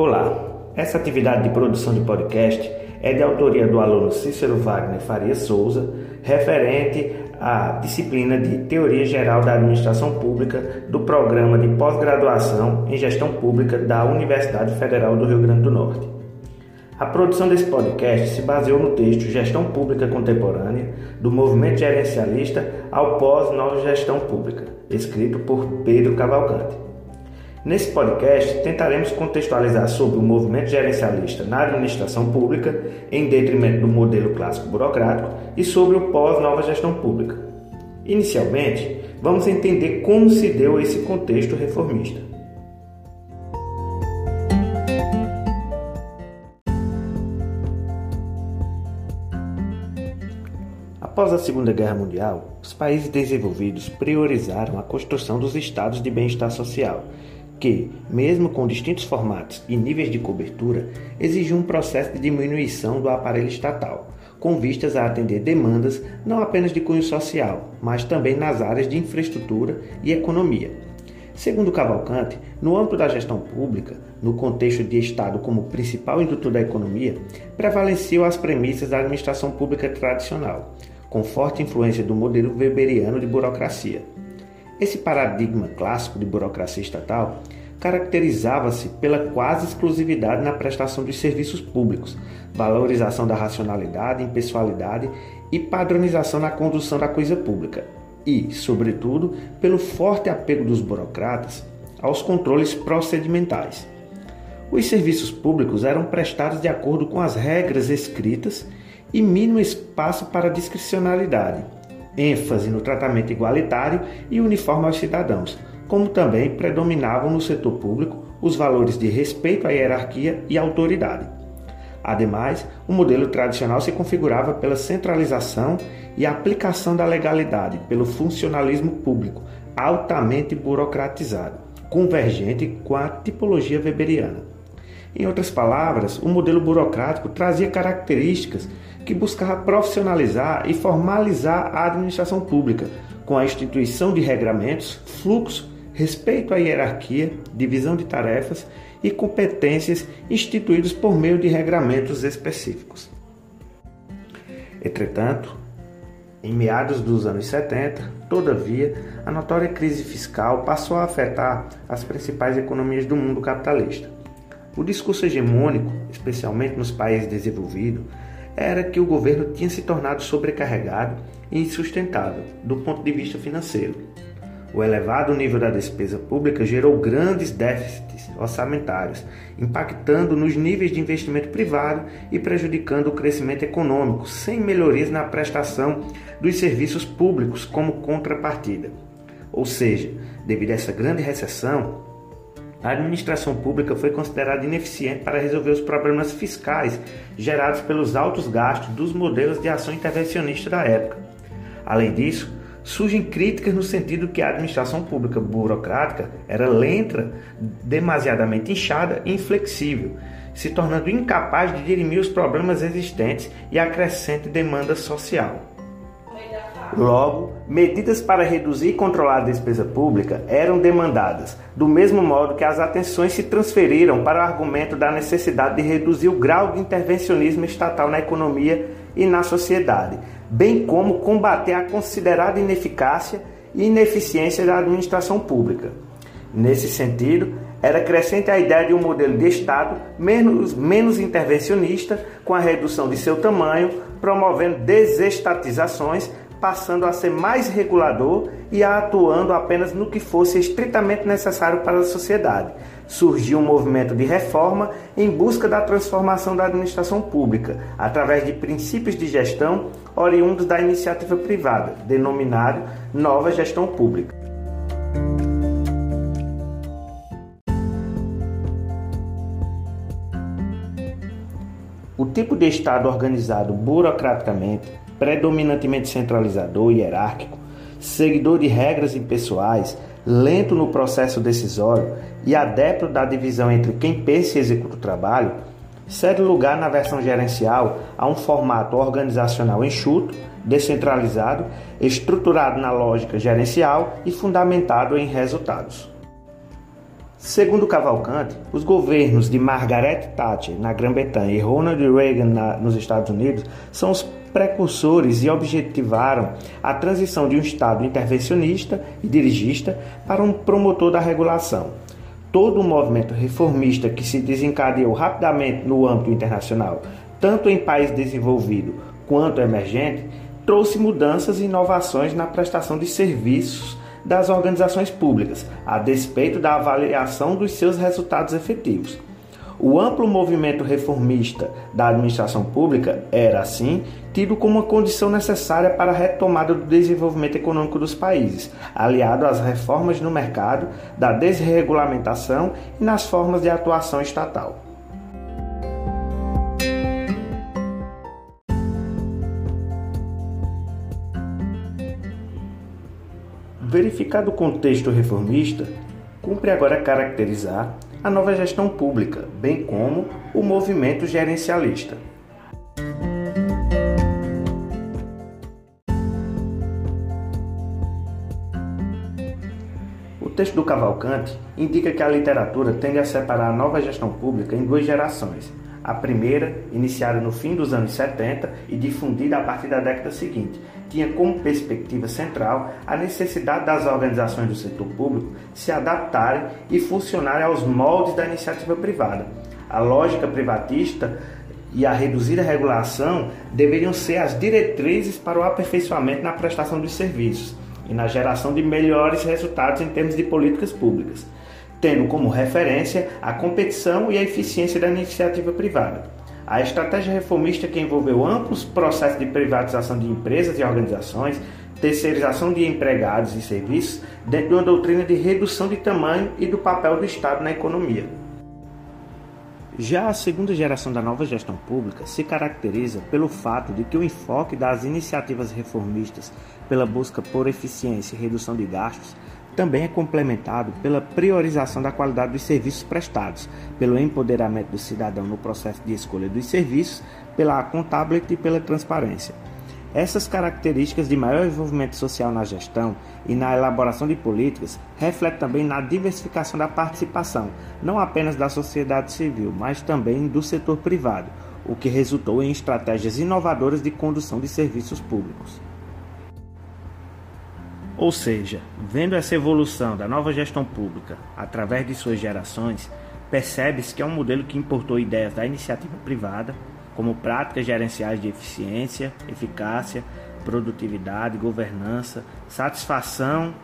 Olá, essa atividade de produção de podcast é de autoria do aluno Cícero Wagner Faria Souza, referente à disciplina de Teoria Geral da Administração Pública do Programa de Pós-Graduação em Gestão Pública da Universidade Federal do Rio Grande do Norte. A produção desse podcast se baseou no texto Gestão Pública Contemporânea, do Movimento Gerencialista ao Pós-Nova Gestão Pública, escrito por Pedro Cavalcante. Nesse podcast, tentaremos contextualizar sobre o movimento gerencialista na administração pública, em detrimento do modelo clássico burocrático, e sobre o pós-nova gestão pública. Inicialmente, vamos entender como se deu esse contexto reformista. Após a Segunda Guerra Mundial, os países desenvolvidos priorizaram a construção dos estados de bem-estar social que, mesmo com distintos formatos e níveis de cobertura, exigiu um processo de diminuição do aparelho estatal, com vistas a atender demandas não apenas de cunho social, mas também nas áreas de infraestrutura e economia. Segundo Cavalcante, no âmbito da gestão pública, no contexto de Estado como principal indutor da economia, prevaleciam as premissas da administração pública tradicional, com forte influência do modelo weberiano de burocracia. Esse paradigma clássico de burocracia estatal caracterizava-se pela quase exclusividade na prestação dos serviços públicos, valorização da racionalidade, impessoalidade e padronização na condução da coisa pública, e, sobretudo, pelo forte apego dos burocratas aos controles procedimentais. Os serviços públicos eram prestados de acordo com as regras escritas e mínimo espaço para discricionalidade ênfase no tratamento igualitário e uniforme aos cidadãos, como também predominavam no setor público os valores de respeito à hierarquia e autoridade. Ademais, o modelo tradicional se configurava pela centralização e aplicação da legalidade, pelo funcionalismo público, altamente burocratizado, convergente com a tipologia weberiana. Em outras palavras, o modelo burocrático trazia características que buscava profissionalizar e formalizar a administração pública, com a instituição de regramentos, fluxo, respeito à hierarquia, divisão de tarefas e competências instituídos por meio de regramentos específicos. Entretanto, em meados dos anos 70, todavia, a notória crise fiscal passou a afetar as principais economias do mundo capitalista. O discurso hegemônico, especialmente nos países desenvolvidos, era que o governo tinha se tornado sobrecarregado e insustentável do ponto de vista financeiro. O elevado nível da despesa pública gerou grandes déficits orçamentários, impactando nos níveis de investimento privado e prejudicando o crescimento econômico, sem melhorias na prestação dos serviços públicos como contrapartida. Ou seja, devido a essa grande recessão, a administração pública foi considerada ineficiente para resolver os problemas fiscais gerados pelos altos gastos dos modelos de ação intervencionista da época. Além disso, surgem críticas no sentido que a administração pública burocrática era lenta, demasiadamente inchada e inflexível, se tornando incapaz de dirimir os problemas existentes e a crescente demanda social. Logo, medidas para reduzir e controlar a despesa pública eram demandadas, do mesmo modo que as atenções se transferiram para o argumento da necessidade de reduzir o grau de intervencionismo estatal na economia e na sociedade, bem como combater a considerada ineficácia e ineficiência da administração pública. Nesse sentido, era crescente a ideia de um modelo de Estado menos, menos intervencionista, com a redução de seu tamanho, promovendo desestatizações passando a ser mais regulador e atuando apenas no que fosse estritamente necessário para a sociedade. Surgiu um movimento de reforma em busca da transformação da administração pública, através de princípios de gestão oriundos da iniciativa privada, denominado Nova Gestão Pública. O tipo de Estado organizado burocraticamente predominantemente centralizador e hierárquico, seguidor de regras impessoais, lento no processo decisório e adepto da divisão entre quem pensa e executa o trabalho, cede lugar na versão gerencial a um formato organizacional enxuto, descentralizado, estruturado na lógica gerencial e fundamentado em resultados. Segundo Cavalcante, os governos de Margaret Thatcher na Grã-Bretanha e Ronald Reagan na, nos Estados Unidos são os precursores e objetivaram a transição de um Estado intervencionista e dirigista para um promotor da regulação. Todo o movimento reformista que se desencadeou rapidamente no âmbito internacional, tanto em país desenvolvido quanto emergente, trouxe mudanças e inovações na prestação de serviços das organizações públicas, a despeito da avaliação dos seus resultados efetivos. O amplo movimento reformista da administração pública era, assim, tido como uma condição necessária para a retomada do desenvolvimento econômico dos países, aliado às reformas no mercado, da desregulamentação e nas formas de atuação estatal. Verificado o contexto reformista, cumpre agora caracterizar a nova gestão pública, bem como o movimento gerencialista. O texto do Cavalcante indica que a literatura tende a separar a nova gestão pública em duas gerações, a primeira, iniciada no fim dos anos 70 e difundida a partir da década seguinte, tinha como perspectiva central a necessidade das organizações do setor público se adaptarem e funcionarem aos moldes da iniciativa privada. A lógica privatista e a reduzida regulação deveriam ser as diretrizes para o aperfeiçoamento na prestação dos serviços e na geração de melhores resultados em termos de políticas públicas tendo como referência a competição e a eficiência da iniciativa privada. A estratégia reformista que envolveu amplos processos de privatização de empresas e organizações, terceirização de empregados e serviços, dentro de uma doutrina de redução de tamanho e do papel do Estado na economia. Já a segunda geração da nova gestão pública se caracteriza pelo fato de que o enfoque das iniciativas reformistas pela busca por eficiência e redução de gastos também é complementado pela priorização da qualidade dos serviços prestados, pelo empoderamento do cidadão no processo de escolha dos serviços, pela accountability e pela transparência. Essas características de maior envolvimento social na gestão e na elaboração de políticas refletem também na diversificação da participação, não apenas da sociedade civil, mas também do setor privado, o que resultou em estratégias inovadoras de condução de serviços públicos. Ou seja, vendo essa evolução da nova gestão pública através de suas gerações, percebe-se que é um modelo que importou ideias da iniciativa privada, como práticas gerenciais de eficiência, eficácia, produtividade, governança, satisfação,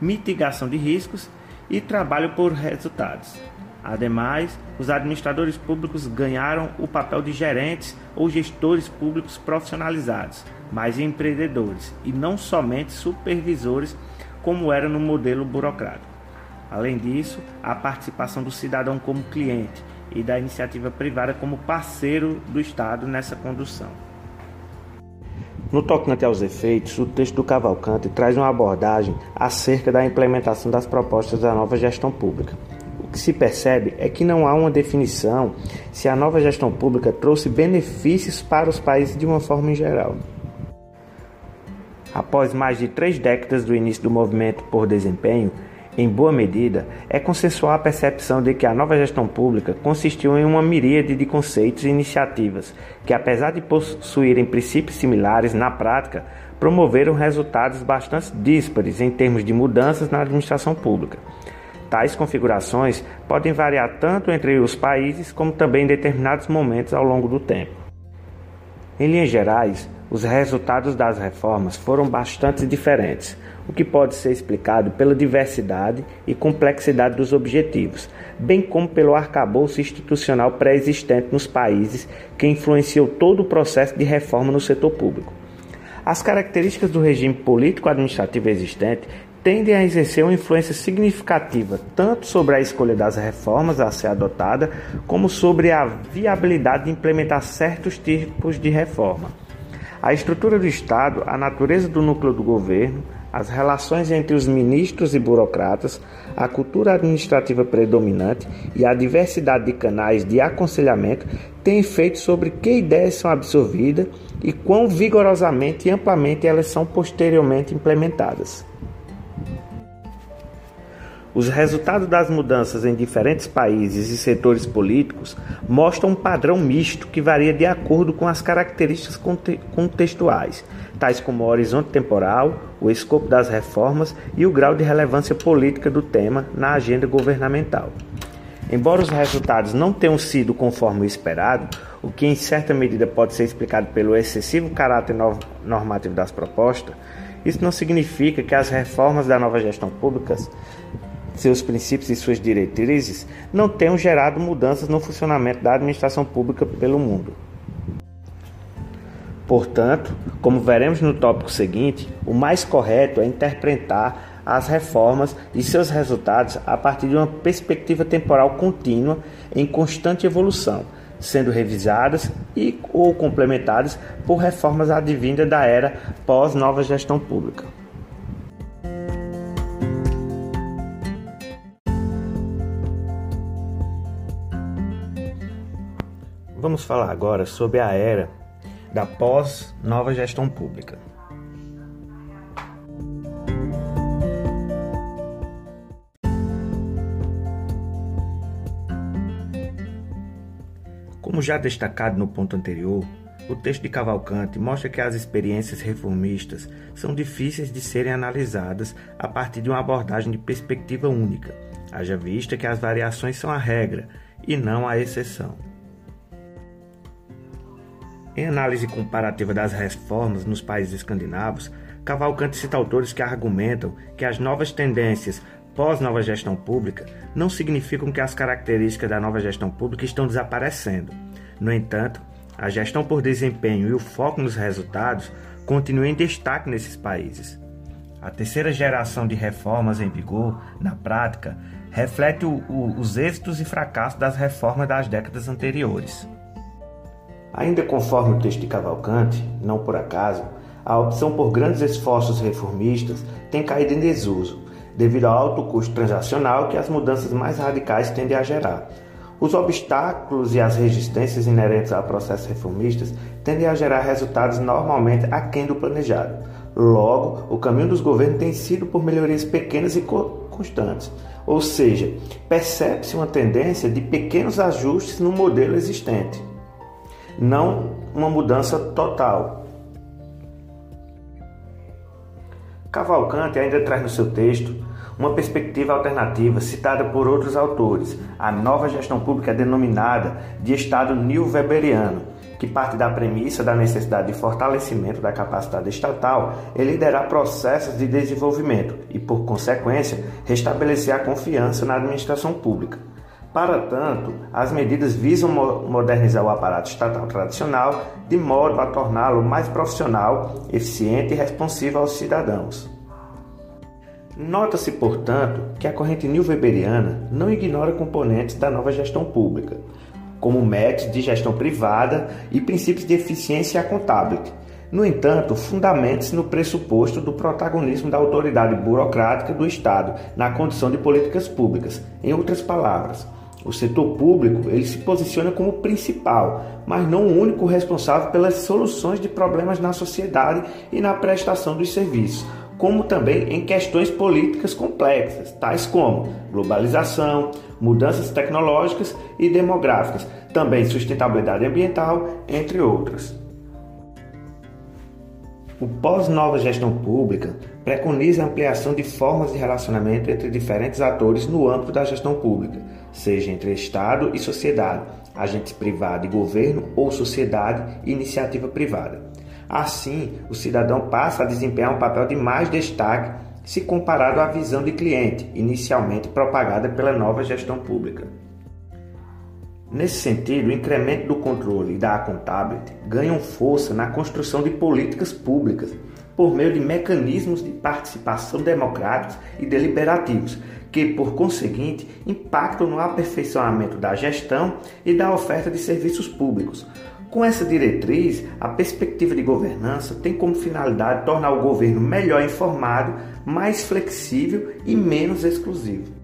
mitigação de riscos e trabalho por resultados. Ademais, os administradores públicos ganharam o papel de gerentes ou gestores públicos profissionalizados, mais empreendedores e não somente supervisores, como era no modelo burocrático. Além disso, a participação do cidadão como cliente e da iniciativa privada como parceiro do Estado nessa condução. No tocante aos efeitos, o texto do Cavalcante traz uma abordagem acerca da implementação das propostas da nova gestão pública. O que se percebe é que não há uma definição se a nova gestão pública trouxe benefícios para os países de uma forma em geral. Após mais de três décadas do início do movimento por desempenho, em boa medida, é consensual a percepção de que a nova gestão pública consistiu em uma miríade de conceitos e iniciativas que, apesar de possuírem princípios similares, na prática, promoveram resultados bastante díspares em termos de mudanças na administração pública. Tais configurações podem variar tanto entre os países como também em determinados momentos ao longo do tempo. Em linhas gerais, os resultados das reformas foram bastante diferentes, o que pode ser explicado pela diversidade e complexidade dos objetivos, bem como pelo arcabouço institucional pré-existente nos países que influenciou todo o processo de reforma no setor público. As características do regime político-administrativo existente tendem a exercer uma influência significativa tanto sobre a escolha das reformas a ser adotada, como sobre a viabilidade de implementar certos tipos de reforma. A estrutura do Estado, a natureza do núcleo do governo, as relações entre os ministros e burocratas, a cultura administrativa predominante e a diversidade de canais de aconselhamento têm efeito sobre que ideias são absorvidas e quão vigorosamente e amplamente elas são posteriormente implementadas. Os resultados das mudanças em diferentes países e setores políticos mostram um padrão misto que varia de acordo com as características contextuais, tais como o horizonte temporal, o escopo das reformas e o grau de relevância política do tema na agenda governamental. Embora os resultados não tenham sido conforme o esperado, o que em certa medida pode ser explicado pelo excessivo caráter normativo das propostas, isso não significa que as reformas da nova gestão pública, seus princípios e suas diretrizes, não tenham gerado mudanças no funcionamento da administração pública pelo mundo. Portanto, como veremos no tópico seguinte, o mais correto é interpretar as reformas e seus resultados a partir de uma perspectiva temporal contínua em constante evolução, sendo revisadas e ou complementadas por reformas advindas da era pós-nova gestão pública. Vamos falar agora sobre a era da pós-nova gestão pública. Como já destacado no ponto anterior, o texto de Cavalcante mostra que as experiências reformistas são difíceis de serem analisadas a partir de uma abordagem de perspectiva única, haja vista que as variações são a regra e não a exceção. Em análise comparativa das reformas nos países escandinavos, Cavalcante cita autores que argumentam que as novas tendências pós-nova gestão pública não significam que as características da nova gestão pública estão desaparecendo. No entanto, a gestão por desempenho e o foco nos resultados continuam em destaque nesses países. A terceira geração de reformas em vigor, na prática, reflete o, o, os êxitos e fracassos das reformas das décadas anteriores. Ainda conforme o texto de Cavalcante, não por acaso, a opção por grandes esforços reformistas tem caído em desuso, devido ao alto custo transacional que as mudanças mais radicais tendem a gerar. Os obstáculos e as resistências inerentes a processos reformistas tendem a gerar resultados normalmente aquém do planejado. Logo, o caminho dos governos tem sido por melhorias pequenas e constantes, ou seja, percebe-se uma tendência de pequenos ajustes no modelo existente não uma mudança total. Cavalcante ainda traz no seu texto uma perspectiva alternativa citada por outros autores, a nova gestão pública denominada de Estado New-Weberiano, que parte da premissa da necessidade de fortalecimento da capacidade estatal em liderar processos de desenvolvimento e, por consequência, restabelecer a confiança na administração pública. Para tanto, as medidas visam modernizar o aparato estatal tradicional de modo a torná-lo mais profissional, eficiente e responsivo aos cidadãos. Nota-se, portanto, que a corrente new-weberiana não ignora componentes da nova gestão pública, como métodos de gestão privada e princípios de eficiência accountability. No entanto, fundamenta-se no pressuposto do protagonismo da autoridade burocrática do Estado na condição de políticas públicas. Em outras palavras, o setor público ele se posiciona como principal, mas não o único responsável pelas soluções de problemas na sociedade e na prestação dos serviços, como também em questões políticas complexas, tais como globalização, mudanças tecnológicas e demográficas, também sustentabilidade ambiental, entre outras. O pós-nova gestão pública preconiza a ampliação de formas de relacionamento entre diferentes atores no âmbito da gestão pública, seja entre Estado e sociedade, agentes privados e governo ou sociedade e iniciativa privada. Assim, o cidadão passa a desempenhar um papel de mais destaque se comparado à visão de cliente, inicialmente propagada pela nova gestão pública. Nesse sentido, o incremento do controle e da accountability ganham força na construção de políticas públicas por meio de mecanismos de participação democráticos e deliberativos, que, por conseguinte, impactam no aperfeiçoamento da gestão e da oferta de serviços públicos. Com essa diretriz, a perspectiva de governança tem como finalidade tornar o governo melhor informado, mais flexível e menos exclusivo.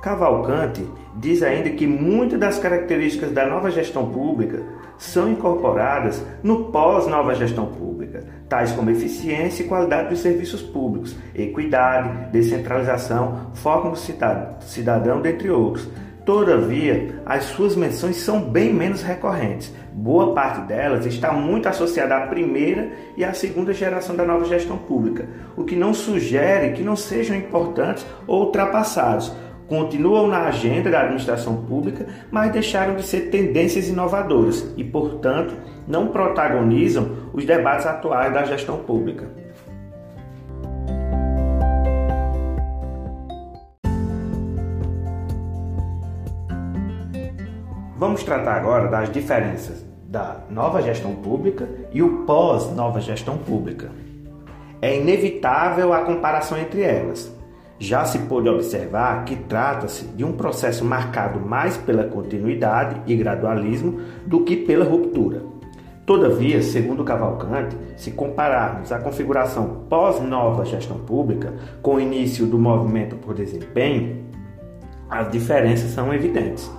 Cavalcante diz ainda que muitas das características da nova gestão pública são incorporadas no pós-nova gestão pública, tais como eficiência e qualidade dos serviços públicos, equidade, descentralização, foco no cidadão, dentre outros. Todavia, as suas menções são bem menos recorrentes. Boa parte delas está muito associada à primeira e à segunda geração da nova gestão pública, o que não sugere que não sejam importantes ou ultrapassados continuam na agenda da administração pública, mas deixaram de ser tendências inovadoras e, portanto, não protagonizam os debates atuais da gestão pública. Vamos tratar agora das diferenças da nova gestão pública e o pós-nova gestão pública. É inevitável a comparação entre elas, já se pôde observar que trata-se de um processo marcado mais pela continuidade e gradualismo do que pela ruptura. Todavia, segundo Cavalcante, se compararmos a configuração pós-nova gestão pública com o início do movimento por desempenho, as diferenças são evidentes.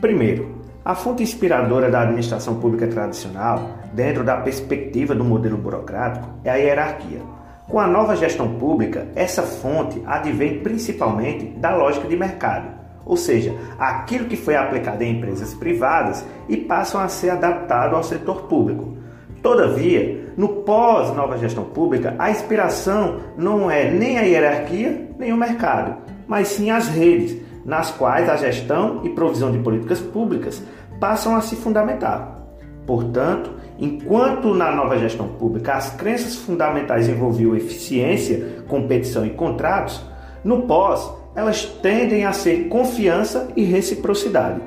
Primeiro, a fonte inspiradora da administração pública tradicional, dentro da perspectiva do modelo burocrático, é a hierarquia com a nova gestão pública, essa fonte advém principalmente da lógica de mercado, ou seja, aquilo que foi aplicado em empresas privadas e passam a ser adaptado ao setor público. Todavia, no pós-nova gestão pública, a inspiração não é nem a hierarquia nem o mercado, mas sim as redes, nas quais a gestão e provisão de políticas públicas passam a se fundamentar. Portanto, enquanto na nova gestão pública as crenças fundamentais envolviam eficiência, competição e contratos, no pós elas tendem a ser confiança e reciprocidade.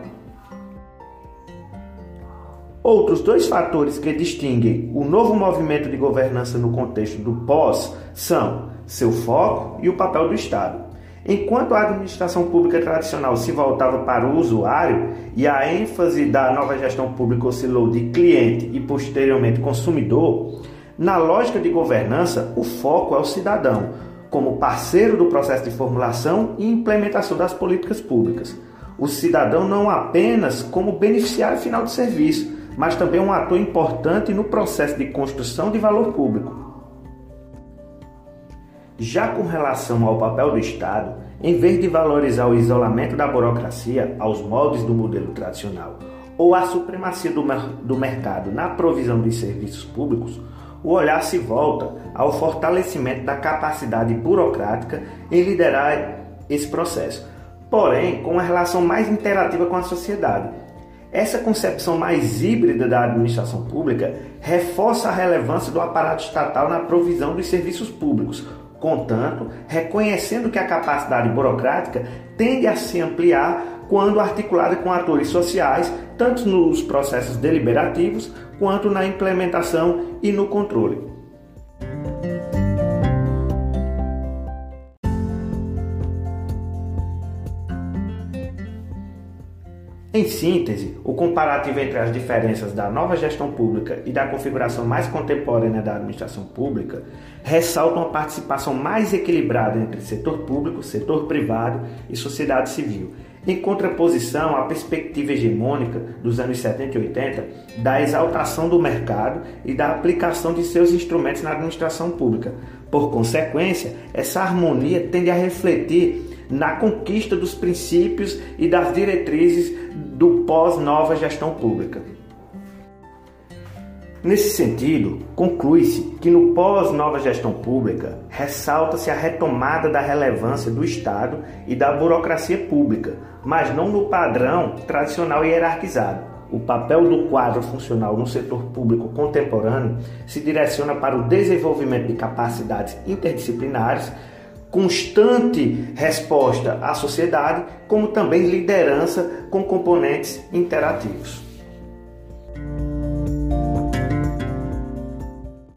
Outros dois fatores que distinguem o novo movimento de governança no contexto do pós são seu foco e o papel do Estado. Enquanto a administração pública tradicional se voltava para o usuário e a ênfase da nova gestão pública oscilou de cliente e posteriormente consumidor, na lógica de governança, o foco é o cidadão, como parceiro do processo de formulação e implementação das políticas públicas. O cidadão não apenas como beneficiário final do serviço, mas também um ator importante no processo de construção de valor público. Já com relação ao papel do Estado, em vez de valorizar o isolamento da burocracia aos moldes do modelo tradicional ou a supremacia do, do mercado na provisão de serviços públicos, o olhar se volta ao fortalecimento da capacidade burocrática em liderar esse processo, porém com uma relação mais interativa com a sociedade. Essa concepção mais híbrida da administração pública reforça a relevância do aparato estatal na provisão dos serviços públicos, Contanto, reconhecendo que a capacidade burocrática tende a se ampliar quando articulada com atores sociais, tanto nos processos deliberativos quanto na implementação e no controle. Em síntese, o comparativo entre as diferenças da nova gestão pública e da configuração mais contemporânea da administração pública ressalta uma participação mais equilibrada entre setor público, setor privado e sociedade civil, em contraposição à perspectiva hegemônica dos anos 70 e 80 da exaltação do mercado e da aplicação de seus instrumentos na administração pública. Por consequência, essa harmonia tende a refletir na conquista dos princípios e das diretrizes do pós-nova gestão pública. Nesse sentido, conclui-se que no pós-nova gestão pública ressalta-se a retomada da relevância do Estado e da burocracia pública, mas não no padrão tradicional hierarquizado. O papel do quadro funcional no setor público contemporâneo se direciona para o desenvolvimento de capacidades interdisciplinares constante resposta à sociedade, como também liderança com componentes interativos.